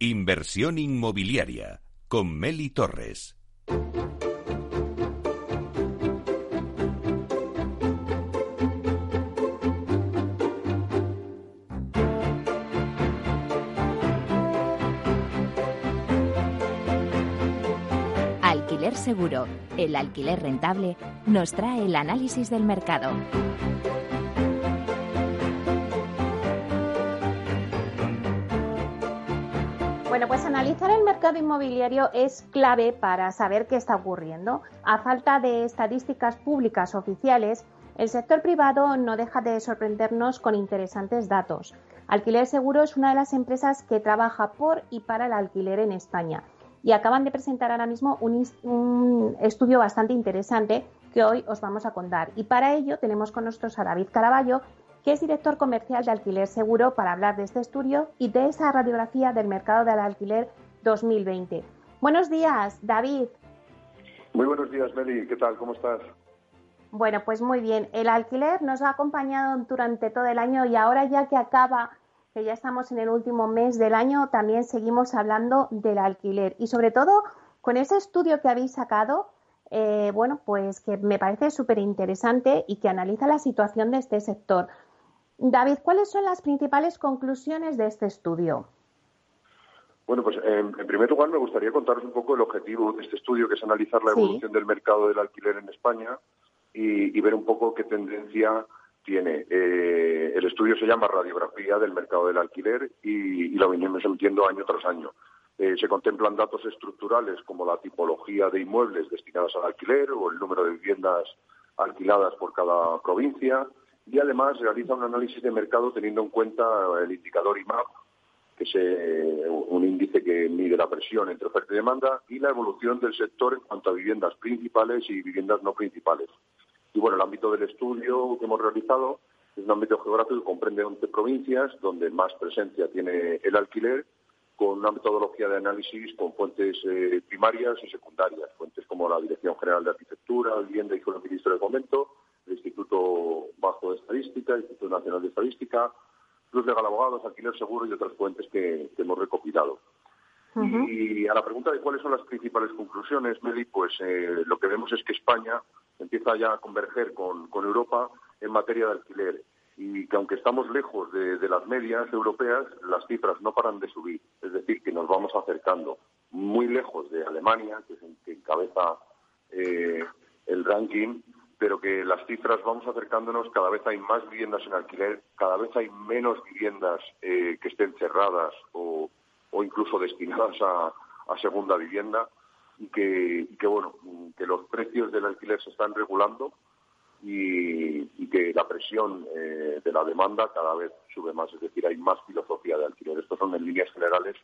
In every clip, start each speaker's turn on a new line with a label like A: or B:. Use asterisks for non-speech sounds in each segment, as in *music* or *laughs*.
A: Inversión inmobiliaria con Meli Torres.
B: Alquiler Seguro, el alquiler rentable, nos trae el análisis del mercado.
C: Analizar el mercado inmobiliario es clave para saber qué está ocurriendo. A falta de estadísticas públicas oficiales, el sector privado no deja de sorprendernos con interesantes datos. Alquiler Seguro es una de las empresas que trabaja por y para el alquiler en España y acaban de presentar ahora mismo un, un, estudio bastante interesante que hoy os vamos a contar. Y para ello tenemos con nosotros a David Caraballo, que es director comercial de Alquiler Seguro, para hablar de este estudio y de esa radiografía del mercado del alquiler 2020. Buenos días, David.
D: Muy buenos días, Meli. ¿Qué tal? ¿Cómo estás?
C: Bueno, pues muy bien. El alquiler nos ha acompañado durante todo el año y ahora ya que acaba, que ya estamos en el último mes del año, también seguimos hablando del alquiler y sobre todo con ese estudio que habéis sacado, eh, bueno, pues que me parece súper interesante y que analiza la situación de este sector. David, ¿cuáles son las principales conclusiones de este estudio?
D: Bueno, pues en, en, primer lugar me gustaría contaros un poco el objetivo de este estudio, que es analizar la evolución sí. del mercado del alquiler en España y, y ver un poco qué tendencia tiene. Eh, el estudio se llama Radiografía del mercado del alquiler y, y lo venimos emitiendo año tras año. Eh, se contemplan datos estructurales como la tipología de inmuebles destinados al alquiler o el número de viviendas alquiladas por cada provincia y además realiza un análisis de mercado teniendo en cuenta el indicador IMAP, que es eh, un índice que mide la presión entre oferta y demanda, y la evolución del sector en cuanto a viviendas principales y viviendas no principales. Y bueno, el ámbito del estudio que hemos realizado es un ámbito geográfico que comprende 11 provincias, donde más presencia tiene el alquiler, con una metodología de análisis con fuentes eh, primarias y secundarias, fuentes como la Dirección General de Arquitectura, Vivienda y el Ministro de Fomento, el Instituto Bajo de Estadística, el Instituto Nacional de Estadística, Cruz Legal Abogados, Alquiler Seguro y otras fuentes que, que hemos recopilado. Uh -huh. Y a la pregunta de cuáles son las principales conclusiones, Meli, pues eh, lo que vemos es que España empieza ya a converger con, con Europa en materia de alquiler y que aunque estamos lejos de, de, las medias europeas, las cifras no paran de subir. Es decir, que nos vamos acercando muy lejos de Alemania, que es el que encabeza eh, el ranking, pero que las cifras vamos acercándonos, cada vez hay más viviendas en alquiler, cada vez hay menos viviendas eh, que estén cerradas o, o incluso destinadas a, segunda vivienda y que, y que, bueno, que los precios del alquiler se están regulando y, y que la presión eh, de la demanda cada vez sube más, es decir, hay más filosofía de alquiler. Estos son en líneas generales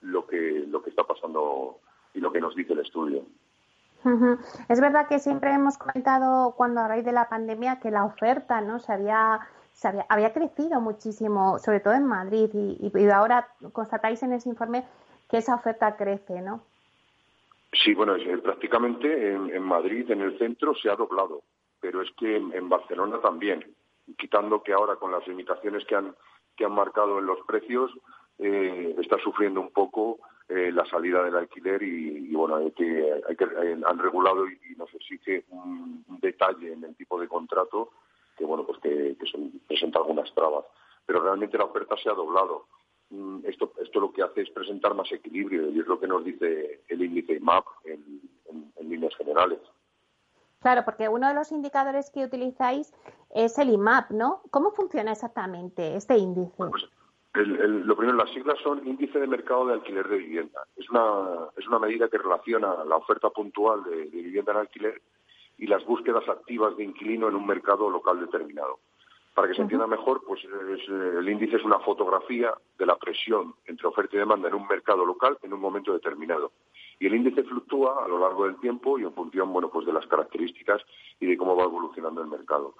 D: lo que, lo que está pasando y lo que nos dice el estudio.
C: Es verdad que siempre hemos comentado cuando a raíz de la pandemia que la oferta no se había, se había, había crecido muchísimo, sobre todo en Madrid, y, ahora constatáis en ese informe que esa oferta crece, ¿no?
D: Sí, bueno, prácticamente en, en Madrid, en el centro, se ha doblado pero es que en, en, Barcelona también, quitando que ahora con las limitaciones que han, que han marcado en los precios, eh, está sufriendo un poco eh, la salida del alquiler y, y bueno, hay que, hay que, eh, han regulado y, y, nos exige un, un, detalle en el tipo de contrato que bueno, pues que, que son, presenta algunas trabas. Pero realmente la oferta se ha doblado. Mm, esto, esto lo que hace es presentar más equilibrio y es lo que nos dice el índice IMAP en, en, en líneas generales.
C: Claro, porque uno de los indicadores que utilizáis es el IMAP, ¿no? ¿Cómo funciona exactamente este índice?
D: Bueno, pues el, el, lo primero, las siglas son Índice de Mercado de Alquiler de Vivienda. Es una, es una medida que relaciona la oferta puntual de, de vivienda en alquiler y las búsquedas activas de inquilino en un mercado local determinado. Para que se entienda mejor, pues es, el índice es una fotografía de la presión entre oferta y demanda en un mercado local en un momento determinado. Y el índice fluctúa a lo largo del tiempo y en función, bueno, pues de las características y de cómo va evolucionando el mercado.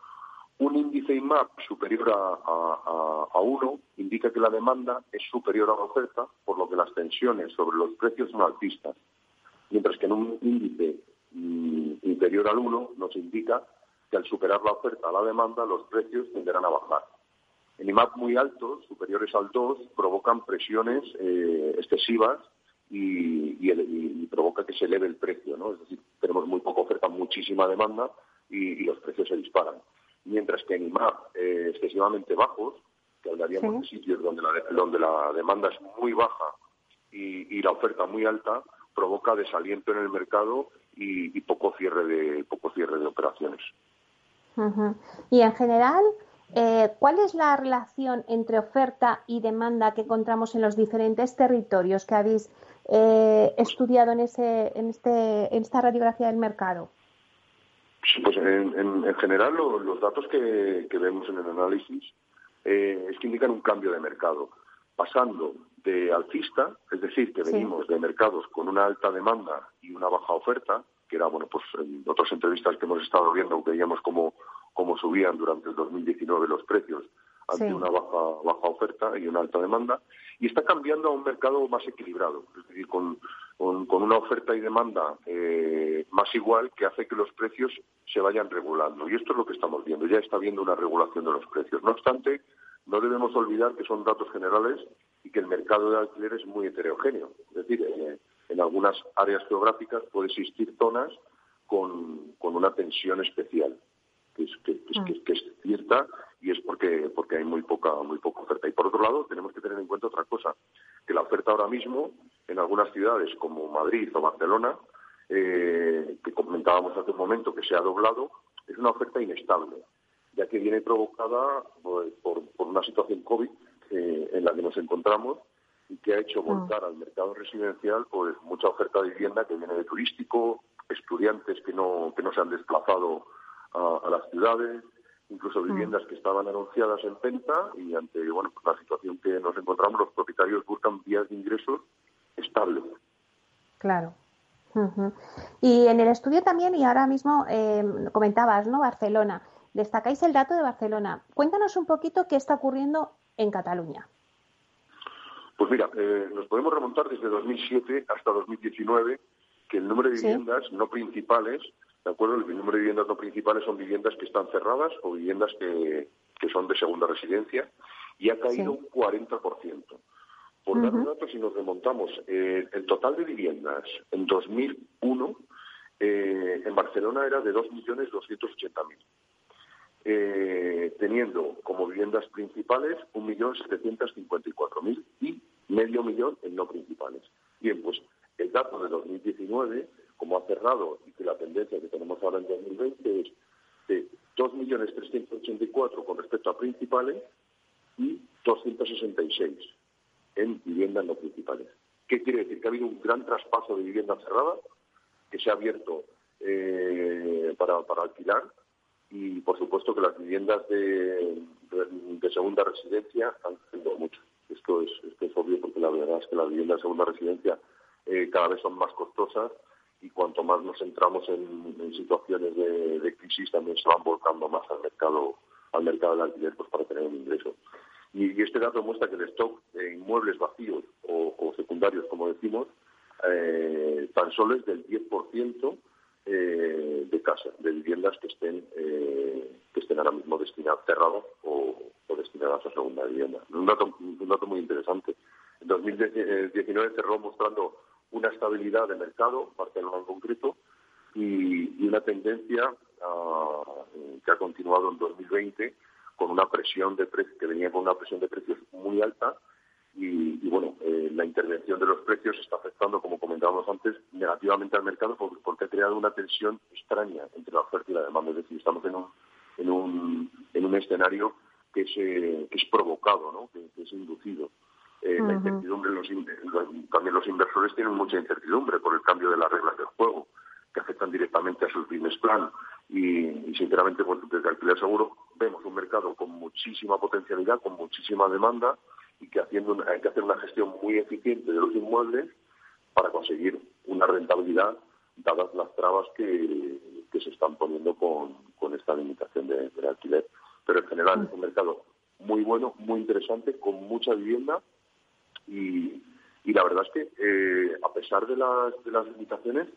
D: Un índice IMAP superior a, a, a, uno indica que la demanda es superior a la oferta, por lo que las tensiones sobre los precios son altistas. Mientras que en un índice mmm, inferior al 1 nos indica que al superar la oferta a la demanda los precios tenderán a bajar. en IMAP muy altos, superiores al 2, provocan presiones eh, excesivas y, provoca que se eleve el precio, ¿no? Es decir, tenemos muy poca oferta, muchísima demanda y, los precios se disparan. Mientras que en IMAP eh, excesivamente bajos, que hablaríamos de sitios donde la, donde la demanda es muy baja y, la oferta muy alta, provoca desaliento en el mercado y, poco cierre de poco cierre de operaciones.
C: Y en general, eh, ¿Cuál es la relación entre oferta y demanda que encontramos en los diferentes territorios que habéis eh, estudiado en, ese, en, este, en esta radiografía del mercado?
D: Pues en, general los datos que, vemos en el análisis eh, es que indican un cambio de mercado, pasando de alcista, es decir, que venimos de mercados con una alta demanda y una baja oferta, que era, bueno, pues en otras entrevistas que hemos estado viendo veíamos como cómo subían durante el 2019 los precios ante una baja, baja oferta y una alta demanda, y está cambiando a un mercado más equilibrado, es decir, con, con, una oferta y demanda eh, más igual que hace que los precios se vayan regulando. Y esto es lo que estamos viendo, ya está habiendo una regulación de los precios. No obstante, no debemos olvidar que son datos generales y que el mercado de alquiler es muy heterogéneo. Es decir, eh, en algunas áreas geográficas puede existir zonas con, con una tensión especial que es, mm. que, es, cierta y es porque, porque hay muy poca, muy poca oferta. Y por otro lado, tenemos que tener en cuenta otra cosa, que la oferta ahora mismo en algunas ciudades como Madrid o Barcelona, eh, que comentábamos hace un momento que se ha doblado, es una oferta inestable, ya que viene provocada pues, por, por, una situación COVID eh, en la que nos encontramos y que ha hecho mm. volcar al mercado residencial pues mucha oferta de vivienda que viene de turístico, estudiantes que no, que no se han desplazado a, las ciudades, incluso mm. viviendas que estaban anunciadas en venta y ante bueno pues la situación que nos encontramos los propietarios buscan vías de ingresos estables.
C: Claro. Y en el estudio también, y ahora mismo eh, comentabas, ¿no? Barcelona. Destacáis el dato de Barcelona. Cuéntanos un poquito qué está ocurriendo en Cataluña.
D: Pues mira, eh, nos podemos remontar desde 2007 hasta 2019, que el número de viviendas no principales ¿De acuerdo? El número de viviendas no principales son viviendas que están cerradas o viviendas que, son de segunda residencia y ha caído un 40%. Por dar un dato, si nos remontamos, eh, el total de viviendas en 2001 eh, en Barcelona era de 2.280.000, eh, teniendo como viviendas principales 1.754.000 y medio millón en no principales. Bien, pues el dato de 2019 como ha cerrado y que la tendencia que tenemos ahora en 2020 es de 2.384.000 con respecto a principales y 266 en viviendas no principales. ¿Qué quiere decir? Que ha habido un gran traspaso de vivienda cerrada que se ha abierto eh, para, alquilar y, por supuesto, que las viviendas de, segunda residencia han crecido mucho. Esto es, esto es obvio porque la verdad es que las viviendas de segunda residencia eh, cada vez son más costosas y cuanto más nos centramos en, situaciones de, crisis también se van volcando más al mercado al mercado del alquiler pues para tener un ingreso. Y, este dato muestra que el stock de inmuebles vacíos o, secundarios, como decimos, eh, tan solo es del 10% eh, de casas, de viviendas que estén eh, que estén ahora mismo destinadas cerradas o, o, destinadas a segunda vivienda. Un dato, un dato muy interesante. En 2019 cerró mostrando una estabilidad de mercado, Barcelona en concreto, y, una tendencia ah, que ha continuado en 2020 con una presión de precios, que venía con una presión de precios muy alta y, bueno, eh, la intervención de los precios está afectando, como comentábamos antes, negativamente al mercado porque, ha creado una tensión extraña entre la oferta y la demanda. Es decir, estamos en un, en un, en un escenario que es, eh, que es provocado, ¿no? que es inducido. Eh, la incertidumbre, los, también los inversores tienen mucha incertidumbre por el cambio de las reglas del juego, que afectan directamente a sus business plan. Y, sinceramente, pues, desde Alquiler Seguro vemos un mercado con muchísima potencialidad, con muchísima demanda y que haciendo hay que hacer una gestión muy eficiente de los inmuebles para conseguir una rentabilidad dadas las trabas que, se están poniendo con, esta limitación de, alquiler. Pero en general es un mercado muy bueno, muy interesante, con mucha vivienda y, la verdad es que, eh, a pesar de las, de las limitaciones,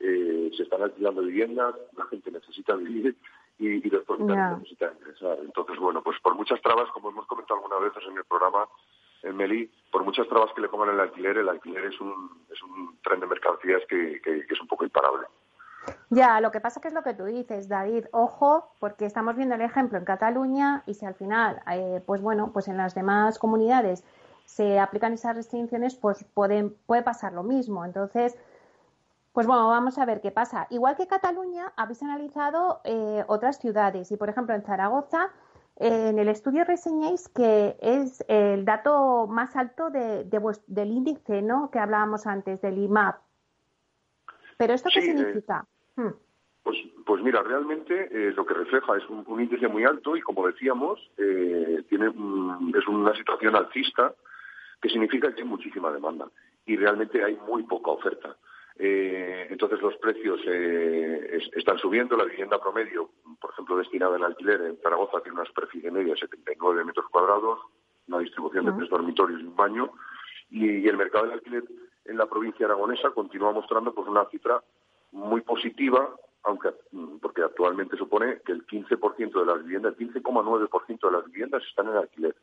D: eh, se están alquilando viviendas, la gente necesita vivir y, después necesita ingresar. Entonces, bueno, pues por muchas trabas, como hemos comentado algunas veces en el programa, en Meli, por muchas trabas que le pongan el alquiler, el alquiler es un, es un tren de mercancías que, es un poco imparable.
C: Ya, lo que pasa que es lo que tú dices, David, ojo, porque estamos viendo el ejemplo en Cataluña y si al final, eh, pues bueno, pues en las demás comunidades se aplican esas restricciones, pues pueden, puede pasar lo mismo. Entonces, pues bueno, vamos a ver qué pasa. Igual que Cataluña, habéis analizado eh, otras ciudades y, por ejemplo, en Zaragoza, eh, en el estudio reseñáis que es el dato más alto de, del índice, ¿no? Que hablábamos antes, del IMAP. ¿Pero esto qué eh, significa? Hmm.
D: Pues, pues mira, realmente lo que refleja es un, índice muy alto y, como decíamos, tiene es una situación alcista que significa que hay muchísima demanda y realmente hay muy poca oferta. Eh, entonces los precios eh, están subiendo. La vivienda promedio, por ejemplo, destinada en alquiler en Zaragoza tiene una superficie media de 79 metros cuadrados, una distribución de tres dormitorios y un baño. Y, el mercado del alquiler en la provincia aragonesa continúa mostrando pues una cifra muy positiva, aunque porque actualmente supone que el 15% de las viviendas, el 15,9% de las viviendas están en alquiler,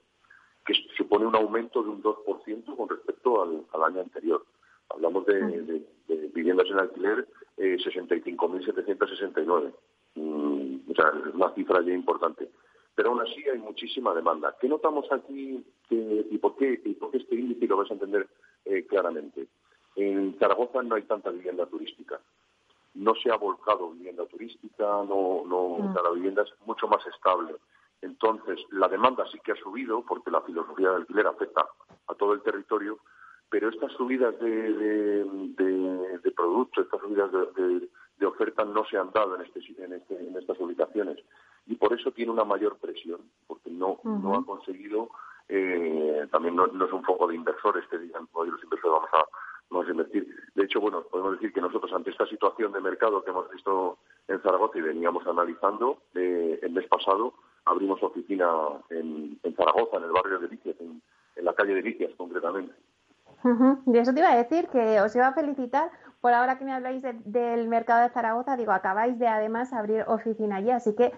D: que supone un aumento de un 2% con respecto al año anterior. Hablamos de, viviendas en alquiler eh, 65.769. Mm, o sea, es una cifra ya importante. Pero aún así hay muchísima demanda. ¿Qué notamos aquí y, por qué, y por qué este índice lo vais a entender eh, claramente? En Zaragoza no hay tanta vivienda turística. No se ha volcado vivienda turística, no, no, la vivienda es mucho más estable. Entonces, la demanda sí que ha subido porque la filosofía del alquiler afecta a todo el territorio, pero estas subidas de, de, productos, estas subidas de, oferta no se han dado en, este, en, este, en estas ubicaciones y por eso tiene una mayor presión, porque no, no ha conseguido, eh, también no, es un foco de inversores que digan, hoy los inversores vamos a, vamos a invertir. De hecho, bueno, podemos decir que nosotros ante esta situación de mercado que hemos visto en Zaragoza y veníamos analizando, eh, el mes pasado abrimos oficina en, Zaragoza, en el barrio de Delicias, en, en la calle de Delicias concretamente.
C: Y eso te iba a decir que os iba a felicitar por ahora que me habláis del mercado de Zaragoza. Digo, acabáis de además abrir oficina allí, así que,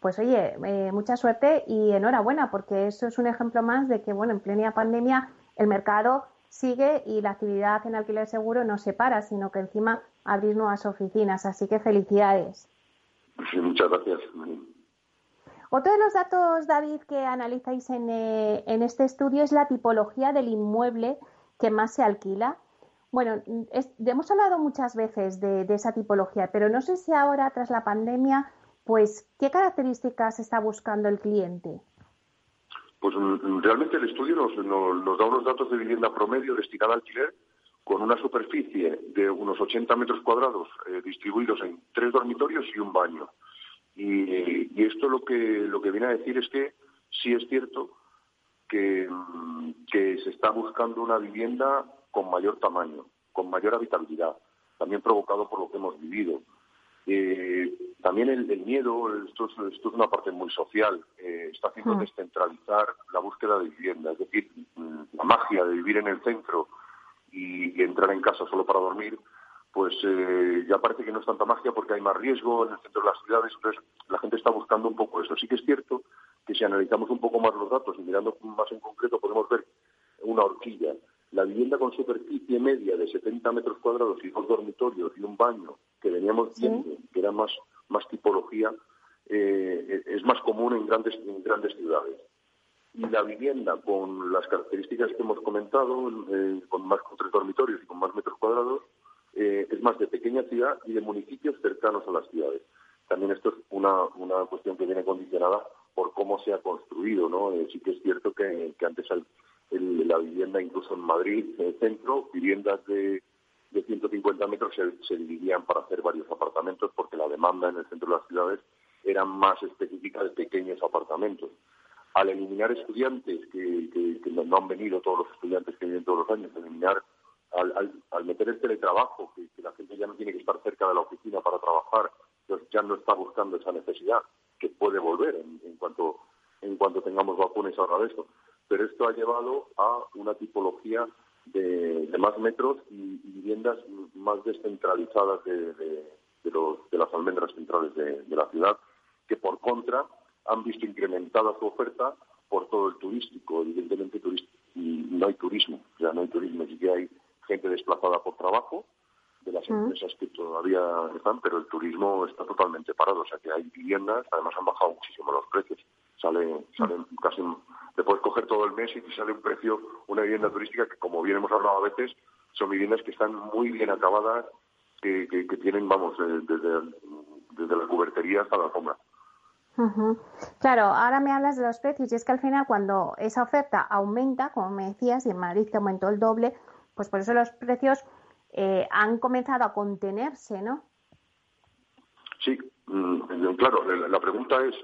C: pues oye, eh, mucha suerte y enhorabuena, porque eso es un ejemplo más de que, bueno, en plena pandemia el mercado sigue y la actividad en alquiler seguro no se para, sino que encima abrís nuevas oficinas. Así que felicidades.
D: Sí, muchas gracias.
C: Otro de los datos, David, que analizáis en, eh, en este estudio es la tipología del inmueble que más se alquila. Bueno, hemos hablado muchas veces de, esa tipología, pero no sé si ahora, tras la pandemia, pues, ¿qué características está buscando el cliente?
D: Pues mm, realmente el estudio nos, da unos datos de vivienda promedio destinada al alquiler con una superficie de unos 80 metros cuadrados eh, distribuidos en tres dormitorios y un baño. Y, y, esto lo que, lo que viene a decir es que sí es cierto que, que se está buscando una vivienda con mayor tamaño, con mayor habitabilidad, también provocado por lo que hemos vivido. Eh, también el, miedo, esto es, una parte muy social, eh, está haciendo hmm. descentralizar la búsqueda de vivienda, es decir, la magia de vivir en el centro y, entrar en casa solo para dormir, pues eh, ya parece que no es tanta magia porque hay más riesgo en el centro de las ciudades, entonces la gente está buscando un poco eso. Sí que es cierto que si analizamos un poco más los datos y mirando más en concreto podemos ver una horquilla. La vivienda con superficie media de 70 metros cuadrados y dos dormitorios y un baño que veníamos viendo, que era más, más tipología, eh, es más común en grandes, en grandes ciudades. Y la vivienda con las características que hemos comentado, eh, con más con tres dormitorios y con más metros cuadrados, eh, es más de pequeña ciudad y de municipios cercanos a las ciudades. También esto es una, una cuestión que viene condicionada por cómo se ha construido, ¿no? Eh, sí que es cierto que, antes la vivienda, incluso en Madrid, en el centro, viviendas de, de 150 metros se, dividían para hacer varios apartamentos porque la demanda en el centro de las ciudades era más específica de pequeños apartamentos. Al eliminar estudiantes, que, no han venido todos los estudiantes que vienen todos los años, eliminar, al, al, meter el teletrabajo, que, la gente ya no tiene que estar cerca de la oficina para trabajar, pues ya no está buscando esa necesidad que puede volver en, cuanto en cuanto tengamos vacunas ahora de esto. Pero esto ha llevado a una tipología de, más metros y, viviendas más descentralizadas de, los, de las almendras centrales de, la ciudad que por contra han visto incrementada su oferta por todo el turístico. Evidentemente no hay turismo, ya no hay turismo, sí que hay gente desplazada por trabajo de las empresas que todavía están, pero el turismo está totalmente parado, o sea que hay viviendas, además han bajado muchísimo los precios, sale, salen casi, te puedes coger todo el mes y te sale un precio, una vivienda turística que como bien hemos hablado a veces, son viviendas que están muy bien acabadas, que, que, tienen, vamos, desde, desde la cubertería hasta la alfombra.
C: Claro, ahora me hablas de los precios y es que al final cuando esa oferta aumenta, como me decías, y en Madrid que aumentó el doble, pues por eso los precios eh, han comenzado a contenerse, ¿no?
D: Sí, mm, claro, la pregunta es,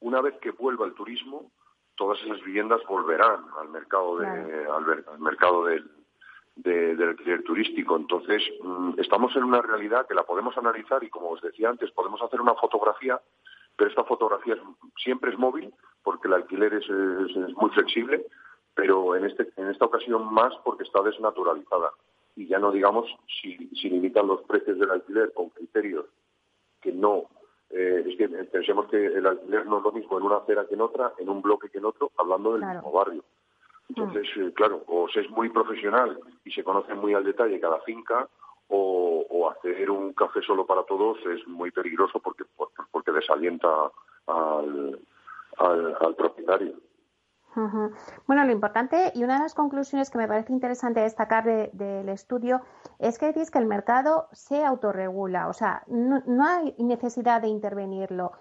D: una vez que vuelva el turismo, todas esas viviendas volverán al mercado de, al, mercado del, del alquiler turístico. Entonces, mm, estamos en una realidad que la podemos analizar y, como os decía antes, podemos hacer una fotografía pero esta fotografía siempre es móvil porque el alquiler es, muy flexible, pero en, este, en esta ocasión más porque está desnaturalizada. Y ya no digamos si, si limitan los precios del alquiler con criterios que no. Eh, es que pensemos que el alquiler no es lo mismo en una acera que en otra, en un bloque que en otro, hablando del mismo barrio. Entonces, mm. eh, claro, o se es muy profesional y se conoce muy al detalle cada finca, o, hacer un café solo para todos es muy peligroso porque, porque desalienta al, al, propietario.
C: Bueno, lo importante y una de las conclusiones que me parece interesante destacar del estudio es que decís que el mercado se autorregula, o sea, no, no, hay necesidad de intervenirlo.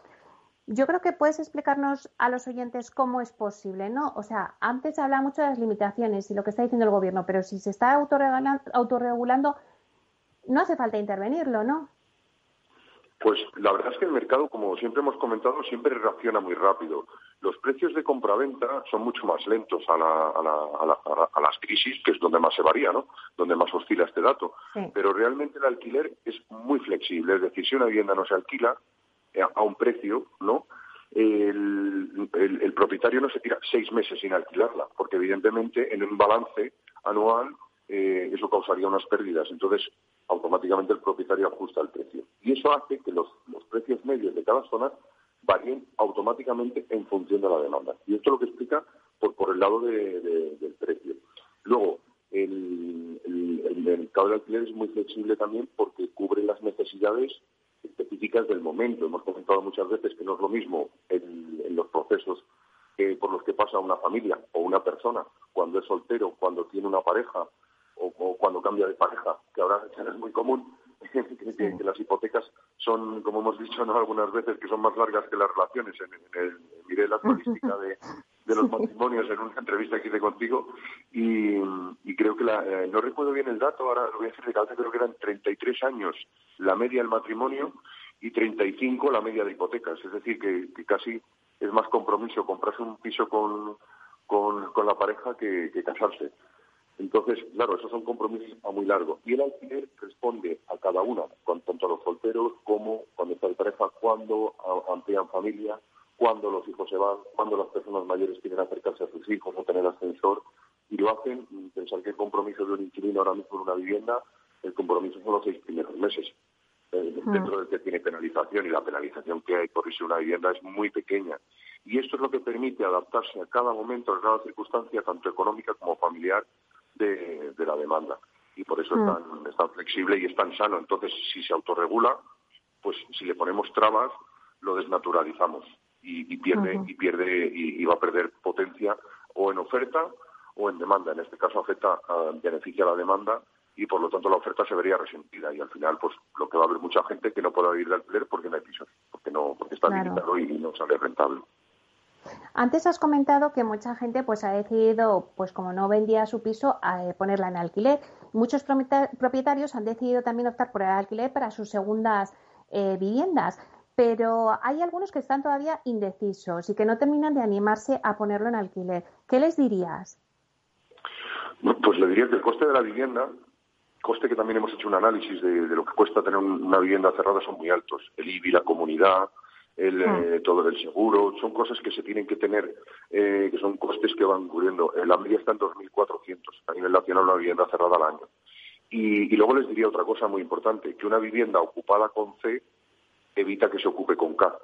C: Yo creo que puedes explicarnos a los oyentes cómo es posible, ¿no? O sea, antes se habla mucho de las limitaciones y lo que está diciendo el gobierno, pero si se está autorregulando no hace falta intervenirlo, ¿no?
D: Pues la verdad es que el mercado, como siempre hemos comentado, siempre reacciona muy rápido. Los precios de compra-venta son mucho más lentos a, las crisis, que es donde más se varía, ¿no? Donde más oscila este dato. Pero realmente el alquiler es muy flexible. Es decir, si una vivienda no se alquila eh, a un precio, ¿no? El, el propietario no se tira seis meses sin alquilarla, porque evidentemente en un balance anual eh, eso causaría unas pérdidas. Entonces, automáticamente el propietario ajusta el precio. Y eso hace que los, precios medios de cada zona varíen automáticamente en función de la demanda. Y esto es lo que explica por, por el lado del precio. Luego, el, mercado del alquiler es muy flexible también porque cubre las necesidades específicas del momento. Hemos comentado muchas veces que no es lo mismo en los procesos por los que pasa una familia o una persona cuando es soltero, cuando tiene una pareja o, cuando cambia de pareja, que ahora *laughs* es muy común, *laughs* que, las hipotecas son, como hemos dicho ¿no? algunas veces, que son más largas que las relaciones. En, el, miré la estadística de, los *laughs* matrimonios en una entrevista que hice contigo y, creo que la, eh, no recuerdo bien el dato, ahora lo voy a decir de cabeza, creo que eran 33 años la media del matrimonio y 35 la media de hipotecas. Es decir, que, casi es más compromiso comprarse un piso con, con, con la pareja que casarse. Entonces, claro, esos son compromisos a muy largo. Y el alquiler responde a cada una, tanto a los solteros como cuando está de pareja, cuando amplían familia, cuando los hijos se van, cuando las personas mayores quieren acercarse a sus hijos o tener ascensor. Y lo hacen, pensar que el compromiso de un inquilino ahora mismo en una vivienda, el compromiso son los seis primeros meses. Eh, ah. dentro del que tiene penalización y la penalización que hay por irse una vivienda es muy pequeña. Y esto es lo que permite adaptarse a cada momento, a cada circunstancia, tanto económica como familiar, de, la demanda. Y por eso mm. es, tan, flexible y es tan sano. Entonces, si se autorregula, pues si le ponemos trabas, lo desnaturalizamos y, pierde y pierde y, va a perder potencia o en oferta o en demanda. En este caso afecta, a, beneficia a la demanda y por lo tanto la oferta se vería resentida y al final pues lo que va a haber mucha gente que no pueda ir de alquiler porque no hay pisos, porque no porque está limitado y no sale rentable.
C: Antes has comentado que mucha gente pues ha decidido, pues como no vendía su piso, a eh, ponerla en alquiler. Muchos propietarios han decidido también optar por el alquiler para sus segundas eh, viviendas, pero hay algunos que están todavía indecisos y que no terminan de animarse a ponerlo en alquiler. ¿Qué les dirías?
D: Pues le diría que el coste de la vivienda, coste que también hemos hecho un análisis de, lo que cuesta tener una vivienda cerrada, son muy altos. El IBI, la comunidad, el, ah. eh, todo el seguro, son cosas que se tienen que tener, eh, que son costes que van cubriendo. Eh, la media está en 2.400 a nivel nacional una vivienda cerrada al año. Y, luego les diría otra cosa muy importante, que una vivienda ocupada con C evita que se ocupe con K.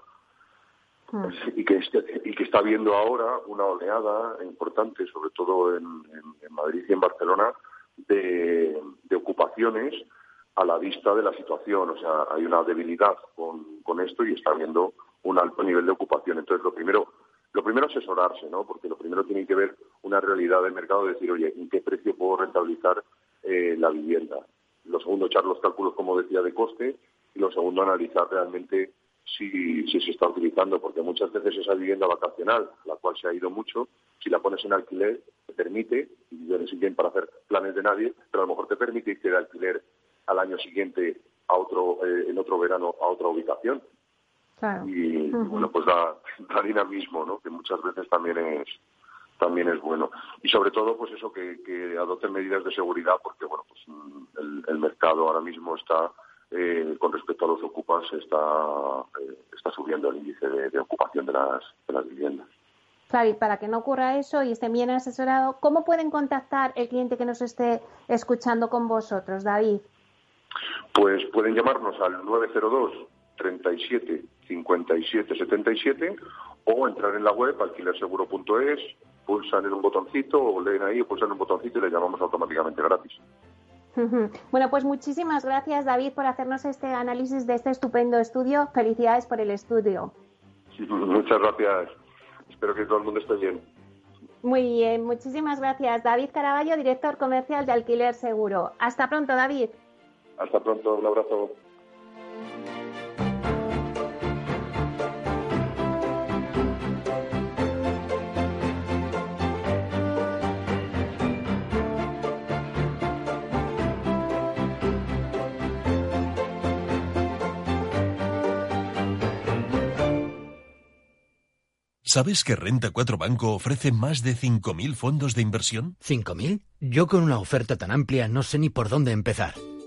D: mm. *laughs* y, que, y que está habiendo ahora una oleada importante, sobre todo en, Madrid y en Barcelona, de, ocupaciones a la vista de la situación. O sea, hay una debilidad con, con esto y está habiendo un alto nivel de ocupación. Entonces, lo primero, lo primero es asesorarse, ¿no? Porque lo primero tiene que ver una realidad del mercado, decir, oye, ¿en qué precio puedo rentabilizar eh, la vivienda? Lo segundo, echar los cálculos, como decía, de coste. Y lo segundo, analizar realmente si, si se está utilizando, porque muchas veces esa vivienda vacacional, la cual se ha ido mucho, si la pones en alquiler, te permite, y yo no bien para hacer planes de nadie, pero a lo mejor te permite irte de alquiler al año siguiente a otro, eh, en otro verano a otra ubicación. Y bueno, pues da, dinamismo, ¿no? Que muchas veces también es también es bueno. Y sobre todo, pues eso, que, que adopten medidas de seguridad, porque bueno, pues mm, el, mercado ahora mismo está, eh, con respecto a los ocupas, está, eh, está subiendo el índice de, ocupación de las, de las viviendas.
C: Claro, y para que no ocurra eso y estén bien asesorados, ¿cómo pueden contactar el cliente que nos esté escuchando con vosotros, David?
D: Pues pueden llamarnos al 902 37 57 77 o entrar en la web alquilerseguro.es, pulsan en un botoncito o leen ahí pulsan en un botoncito y le llamamos automáticamente gratis. *laughs*
C: Bueno, pues muchísimas gracias David por hacernos este análisis de este estupendo estudio. Felicidades por el estudio. *laughs*
D: Muchas gracias. Espero que todo el mundo esté bien.
C: Muy bien, muchísimas gracias. David Caraballo, director comercial de Alquiler Seguro. Hasta pronto, David.
D: Hasta pronto, un abrazo.
A: ¿Sabes que Renta 4 Banco ofrece más de 5.000 fondos de inversión?
E: ¿5.000? Yo con una oferta tan amplia no sé ni por dónde empezar.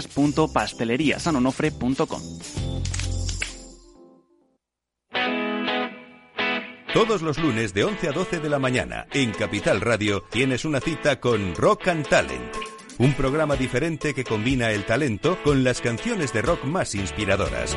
F: www.pasteleriasanonofre.com.
A: Todos los lunes de 11 a 12 de la mañana en Capital Radio tienes una cita con Rock and Talent. Un programa diferente que combina el talento con las canciones de rock más inspiradoras.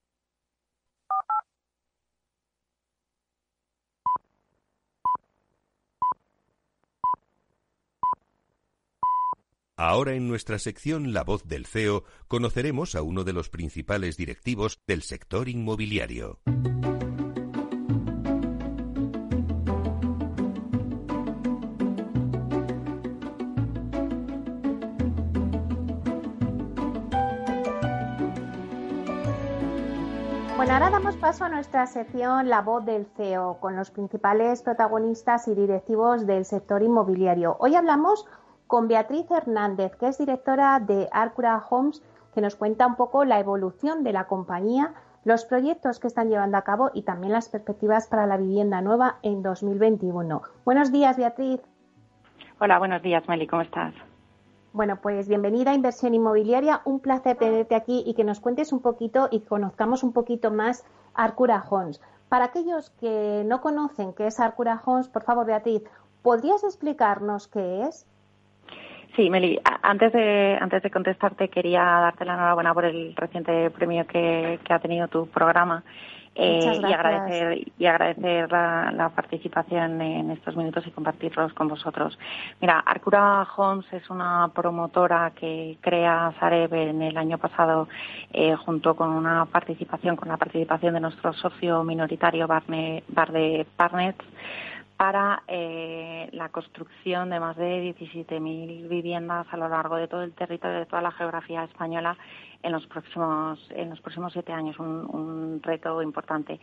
A: Ahora en nuestra sección La voz del CEO conoceremos a uno de los principales directivos del sector inmobiliario.
C: Bueno, ahora damos paso a nuestra sección La voz del CEO con los principales protagonistas y directivos del sector inmobiliario. Hoy hablamos con Beatriz Hernández, que es directora de Arcura Homes, que nos cuenta un poco la evolución de la compañía, los proyectos que están llevando a cabo y también las perspectivas para la vivienda nueva en 2021. Buenos días, Beatriz.
G: Hola, buenos días, Meli, ¿cómo estás?
C: Bueno, pues bienvenida a Inversión Inmobiliaria. Un placer tenerte aquí y que nos cuentes un poquito y conozcamos un poquito más Arcura Homes. Para aquellos que no conocen qué es Arcura Homes, por favor, Beatriz, ¿podrías explicarnos qué es?
G: Sí, Meli, antes de, antes de contestarte quería darte la enhorabuena por el reciente premio que, ha tenido tu programa eh, y agradecer, y agradecer la, participación en estos minutos y compartirlos con vosotros. Mira, Arcura Homes es una promotora que crea Sareb en el año pasado eh, junto con una participación, con la participación de nuestro socio minoritario Barne, Barde Partners para eh, la construcción de más de 17.000 viviendas a lo largo de todo el territorio, de toda la geografía española en los próximos, en los próximos siete años, un, reto importante.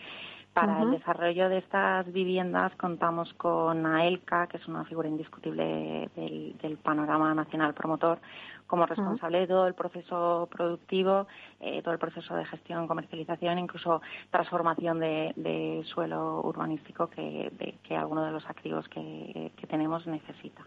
G: Para el desarrollo de estas viviendas contamos con AELCA, que es una figura indiscutible del panorama nacional promotor, como responsable de todo el proceso productivo, eh, todo el proceso de gestión, comercialización, incluso transformación de, suelo urbanístico que, que alguno de los activos que, tenemos necesita.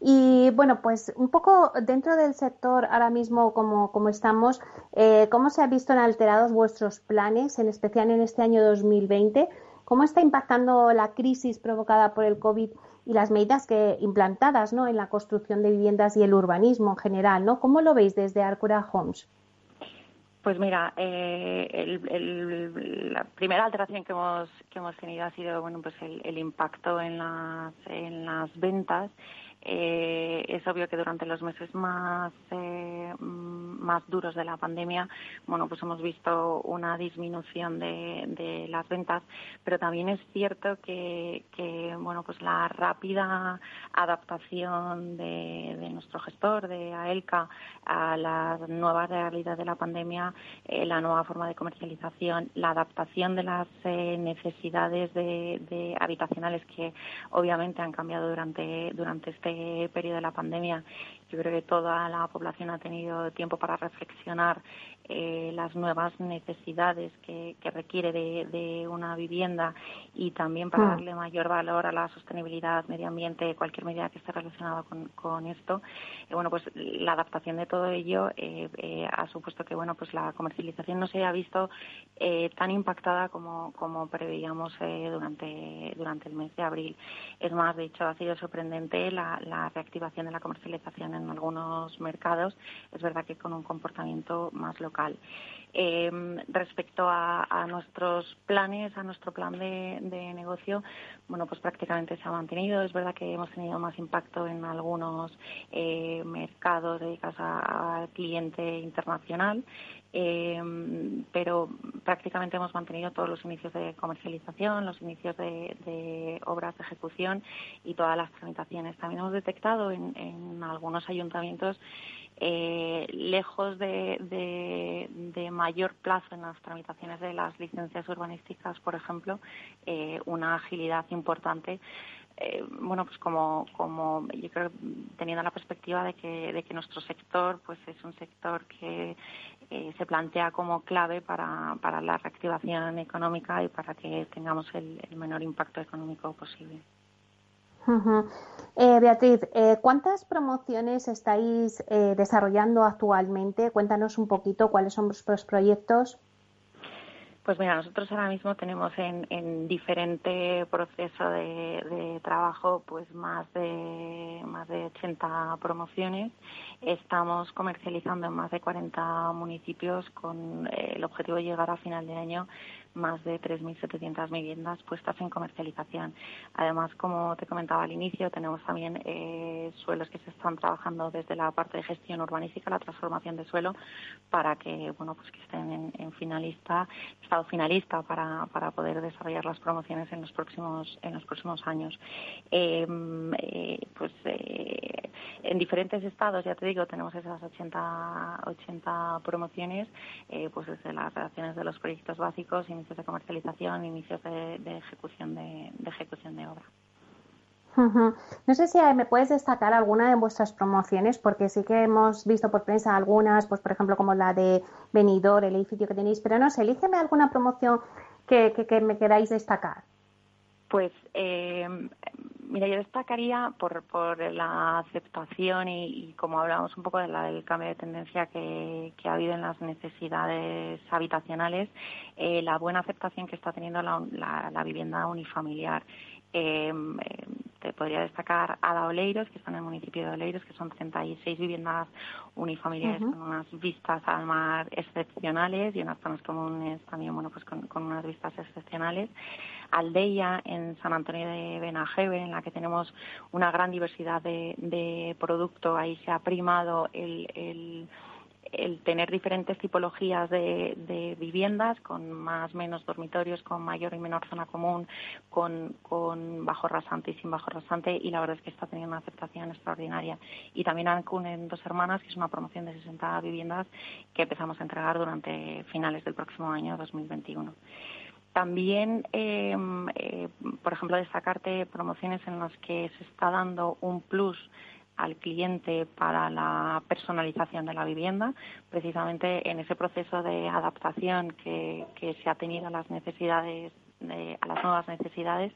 C: Y bueno, pues un poco dentro del sector ahora mismo como, como estamos, eh, ¿cómo se han visto alterados vuestros planes, en especial en este año 2020? ¿Cómo está impactando la crisis provocada por el COVID y las medidas que implantadas ¿no? en la construcción de viviendas y el urbanismo en general. ¿no? ¿Cómo lo veis desde Arcura Homes?
G: Pues mira, eh, la primera alteración que hemos, que hemos tenido ha sido bueno, pues el, impacto en las, en las ventas eh, es obvio que durante los meses más, eh, más duros de la pandemia, bueno, pues hemos visto una disminución de, de las ventas, pero también es cierto que, que bueno, pues la rápida adaptación de, nuestro gestor, de AELCA, a la nueva realidad de la pandemia, eh, la nueva forma de comercialización, la adaptación de las eh, necesidades de, de habitacionales que obviamente han cambiado durante, durante este periodo de la pandemia, yo creo que toda la población ha tenido tiempo para reflexionar eh, las nuevas necesidades que, requiere de, una vivienda y también para hmm. darle mayor valor a la sostenibilidad, medio ambiente, cualquier medida que esté relacionada con, esto. Eh, bueno, pues la adaptación de todo ello eh, ha supuesto que bueno, pues la comercialización no se haya visto tan impactada como, como preveíamos durante, durante el mes de abril. Es más, de hecho, ha sido sorprendente la, la reactivación de la comercialización en algunos mercados. Es verdad que con un comportamiento más local Em, respecto a, nuestros planes, a nuestro plan de, negocio, bueno, pues prácticamente se ha mantenido. Es verdad que hemos tenido más impacto en algunos eh, mercados dedicados al cliente internacional, em, pero prácticamente hemos mantenido todos los inicios de comercialización, los inicios de, obras de ejecución y todas las tramitaciones. También hemos detectado en algunos ayuntamientos eh, lejos de, mayor plazo en las tramitaciones de las licencias urbanísticas, por ejemplo, eh, una agilidad importante. Eh, bueno, pues como, como yo creo, teniendo la perspectiva de que, de que nuestro sector pues es un sector que se plantea como clave para, para la reactivación económica y para que tengamos el menor impacto económico posible.
C: Eh, Beatriz, eh, ¿cuántas promociones estáis eh, desarrollando actualmente? Cuéntanos un poquito cuáles son vuestros proyectos.
G: Pues mira, nosotros ahora mismo tenemos en, en diferente proceso de, trabajo pues más de más de 80 promociones. Estamos comercializando en más de 40 municipios con eh, el objetivo de llegar a final de año más de 3.700 viviendas puestas en comercialización. Además, como te comentaba al inicio, tenemos también eh, suelos que se están trabajando desde la parte de gestión urbanística, la transformación de suelo, para que bueno pues que estén en, finalista, estado finalista para, para poder desarrollar las promociones en los próximos en los próximos años. Em, eh, pues eh, en diferentes estados, ya te digo, tenemos esas 80 80 promociones, pues desde las redacciones de los proyectos básicos y inicios de comercialización, inicios de, ejecución de, ejecución de obra.
C: No sé si me puedes destacar alguna de vuestras promociones, porque sí que hemos visto por prensa algunas, pues por ejemplo como la de Benidorm, el edificio que tenéis, pero no sé, elígeme alguna promoción que, que, me queráis destacar.
G: Pues eh, Mira, yo destacaría por, por la aceptación y, como hablábamos un poco de la, del cambio de tendencia que, ha habido en las necesidades habitacionales, eh, la buena aceptación que está teniendo la, vivienda unifamiliar. Eh, te podría destacar Ada Oleiros, que está en el municipio de Oleiros, que son 36 viviendas unifamiliares con unas vistas al mar excepcionales y unas zonas comunes también, bueno, pues con, con unas vistas excepcionales. Aldeia en San Antonio de Benajeve, en la que tenemos una gran diversidad de, de producto. Ahí se ha primado el, el tener diferentes tipologías de, viviendas con más menos dormitorios, con mayor y menor zona común, con, bajo rasante y sin bajo rasante y la verdad es que está teniendo una aceptación extraordinaria. Y también Ancún en Dos Hermanas, que es una promoción de 60 viviendas que empezamos a entregar durante finales del próximo año 2021. También, em, eh, por ejemplo, destacarte promociones en las que se está dando un plus al cliente para la personalización de la vivienda, precisamente en ese proceso de adaptación que, que se ha tenido a las necesidades a las nuevas necesidades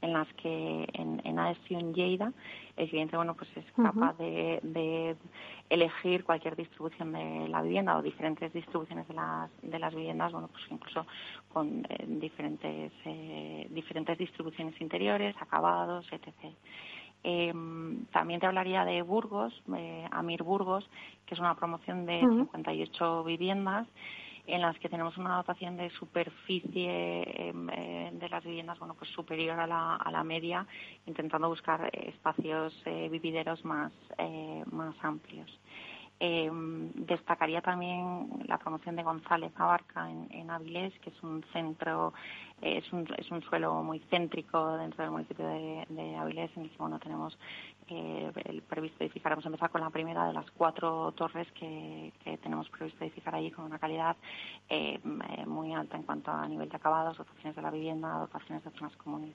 G: en las que en, en Lleida el cliente bueno pues es capaz de, elegir cualquier distribución de la vivienda o diferentes distribuciones de las de las viviendas bueno pues incluso con eh, diferentes eh, diferentes distribuciones interiores acabados etc. Em, también te hablaría de Burgos, eh, Amir Burgos, que es una promoción de 58 viviendas en las que tenemos una dotación de superficie em, eh, de las viviendas bueno pues superior a la, a la media intentando buscar espacios eh, vivideros más eh, más amplios. Em, destacaría también la promoción de González Abarca en, en Avilés, que es un centro, es, un, es un suelo muy céntrico dentro del municipio de, Avilés, en el que bueno, tenemos el previsto edificar. Hemos empezado con la primera de las cuatro torres que, tenemos previsto edificar allí con una calidad eh, muy alta en cuanto a nivel de acabados, dotaciones de la vivienda, dotaciones de zonas comunes.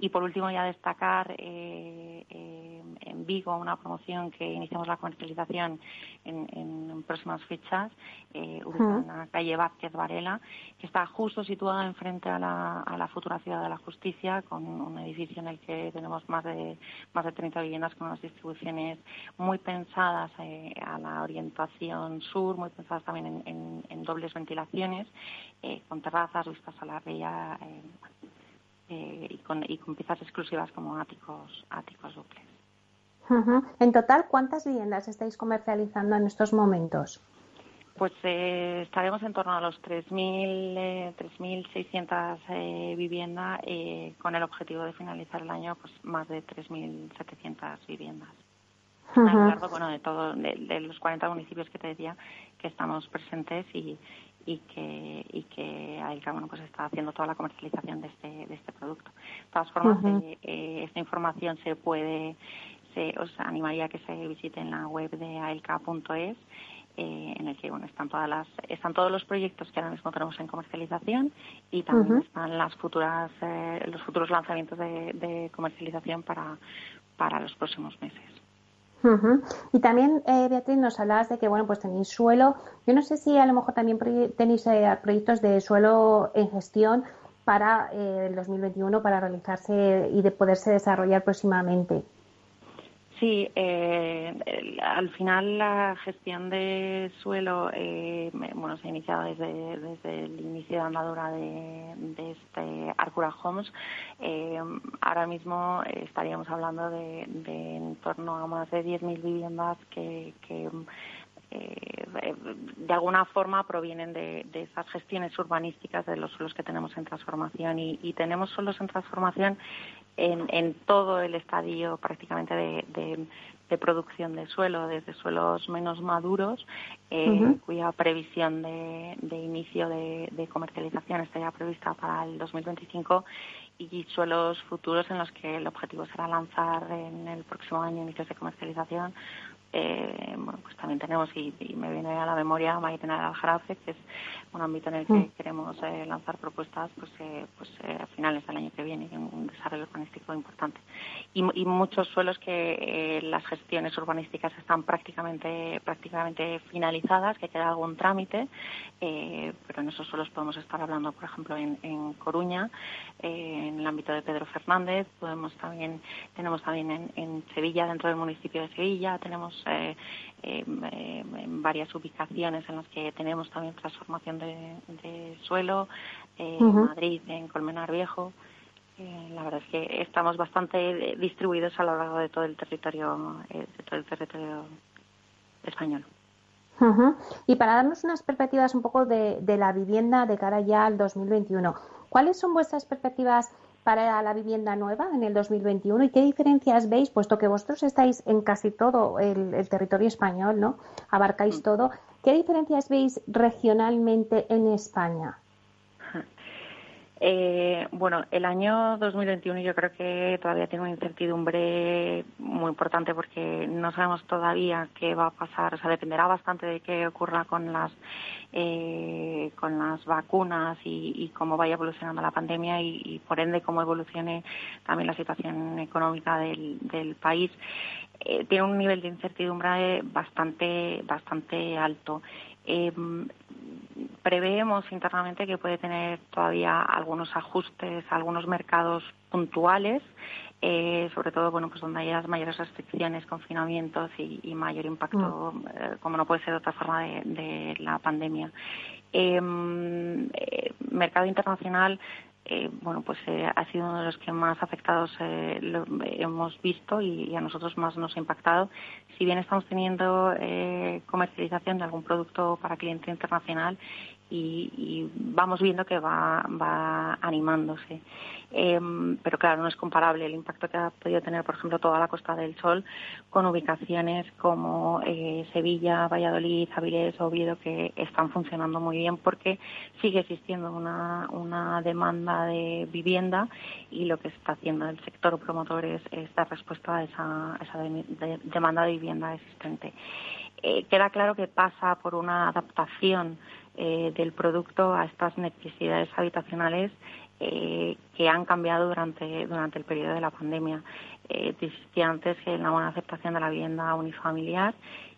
G: Y por último, ya destacar eh, eh, en Vigo una promoción que iniciamos la comercialización en, próximas fechas, eh, en la calle Vázquez Varela, que está justo situada enfrente a la, a la futura Ciudad de la Justicia, con un edificio en el que tenemos más de, más de 30 viviendas con unas distribuciones muy pensadas eh, a la orientación sur, muy pensadas también en, en, dobles ventilaciones, con terrazas, vistas a la ría eh, y, con, y con piezas exclusivas como áticos, áticos duples.
C: En total, ¿cuántas viviendas estáis comercializando en estos momentos?
G: Pues eh, estaremos en torno a los 3.000, 3.600 eh, eh, viviendas eh, con el objetivo de finalizar el año pues más de 3.700 viviendas. A lo largo bueno, de, todo, de, los 40 municipios que te decía que estamos presentes y, y que y que AELCA bueno pues está haciendo toda la comercialización de este de este producto. De todas formas eh, eh, esta información se puede se os animaría a que se visite en la web de aelca.es eh, en el que bueno están todas las están todos los proyectos que ahora mismo tenemos en comercialización y también están las futuras los futuros lanzamientos de, de comercialización para para los próximos meses
C: y también, eh, Beatriz, nos hablabas de que, bueno, pues tenéis suelo. Yo no sé si a lo mejor también tenéis eh, proyectos de suelo en gestión para eh, el 2021 para realizarse y de poderse desarrollar próximamente.
G: Sí, eh, al final la gestión de suelo eh, bueno, se ha iniciado desde, desde el inicio de andadura de, este Arcura Homes. Eh, ahora mismo estaríamos hablando de, de, en torno a más de 10.000 viviendas que, que eh, de alguna forma provienen de, de, esas gestiones urbanísticas de los suelos que tenemos en transformación y, y tenemos suelos en transformación en, en todo el estadio prácticamente de, de, producción de suelo, desde suelos menos maduros, eh, cuya previsión de, de inicio de, comercialización está ya prevista para el 2025 y suelos futuros en los que el objetivo será lanzar en el próximo año inicios de comercialización eh, bueno, pues también tenemos, y, me viene a la memoria Maitena del Jarafe, que es un ámbito en el que mm. queremos eh, lanzar propuestas pues, eh, pues eh, a finales del año que viene, un desarrollo urbanístico importante. Y, y muchos suelos que las gestiones urbanísticas están prácticamente, prácticamente finalizadas, que queda algún trámite, pero en esos suelos podemos estar hablando, por ejemplo, en, en Coruña, en el ámbito de Pedro Fernández, podemos también, tenemos también en, en Sevilla, dentro del municipio de Sevilla, tenemos eh, en varias ubicaciones en las que tenemos también transformación de, suelo, eh, en Madrid, en Colmenar Viejo. Eh, la verdad es que estamos bastante distribuidos a lo largo de todo el territorio, de todo el territorio español.
C: Y para darnos unas perspectivas un poco de, de la vivienda de cara ya al 2021, ¿cuáles son vuestras perspectivas para la vivienda nueva en el 2021 y qué diferencias veis, puesto que vosotros estáis en casi todo el, territorio español, ¿no? Abarcáis mm. todo. ¿Qué diferencias veis regionalmente en España?
G: Eh, bueno, el año 2021 yo creo que todavía tiene una incertidumbre muy importante porque no sabemos todavía qué va a pasar. O sea, dependerá bastante de qué ocurra con las eh, con las vacunas y, cómo vaya evolucionando la pandemia y, por ende cómo evolucione también la situación económica del, país. Eh, tiene un nivel de incertidumbre bastante bastante alto. Eh, preveemos internamente que puede tener todavía algunos ajustes algunos mercados puntuales, eh, sobre todo bueno pues donde haya mayores restricciones, confinamientos y, mayor impacto, mm. eh, como no puede ser de otra forma, de, la pandemia. Em, eh, mercado internacional eh, bueno, pues eh, ha sido uno de los que más afectados eh, lo hemos visto y, a nosotros más nos ha impactado. Si bien estamos teniendo comercialización de algún producto para cliente internacional y, vamos viendo que va, va animándose. Em, pero claro, no es comparable el impacto que ha podido tener, por ejemplo, toda la Costa del Sol con ubicaciones como eh, Sevilla, Valladolid, Avilés, Oviedo, que están funcionando muy bien porque sigue existiendo una, una demanda de vivienda y lo que está haciendo el sector promotor es, dar respuesta a esa, esa demanda de vivienda existente. Eh, queda claro que pasa por una adaptación eh, del producto a estas necesidades habitacionales eh, que han cambiado durante, durante el periodo de la pandemia. Eh, antes la buena aceptación de la vivienda unifamiliar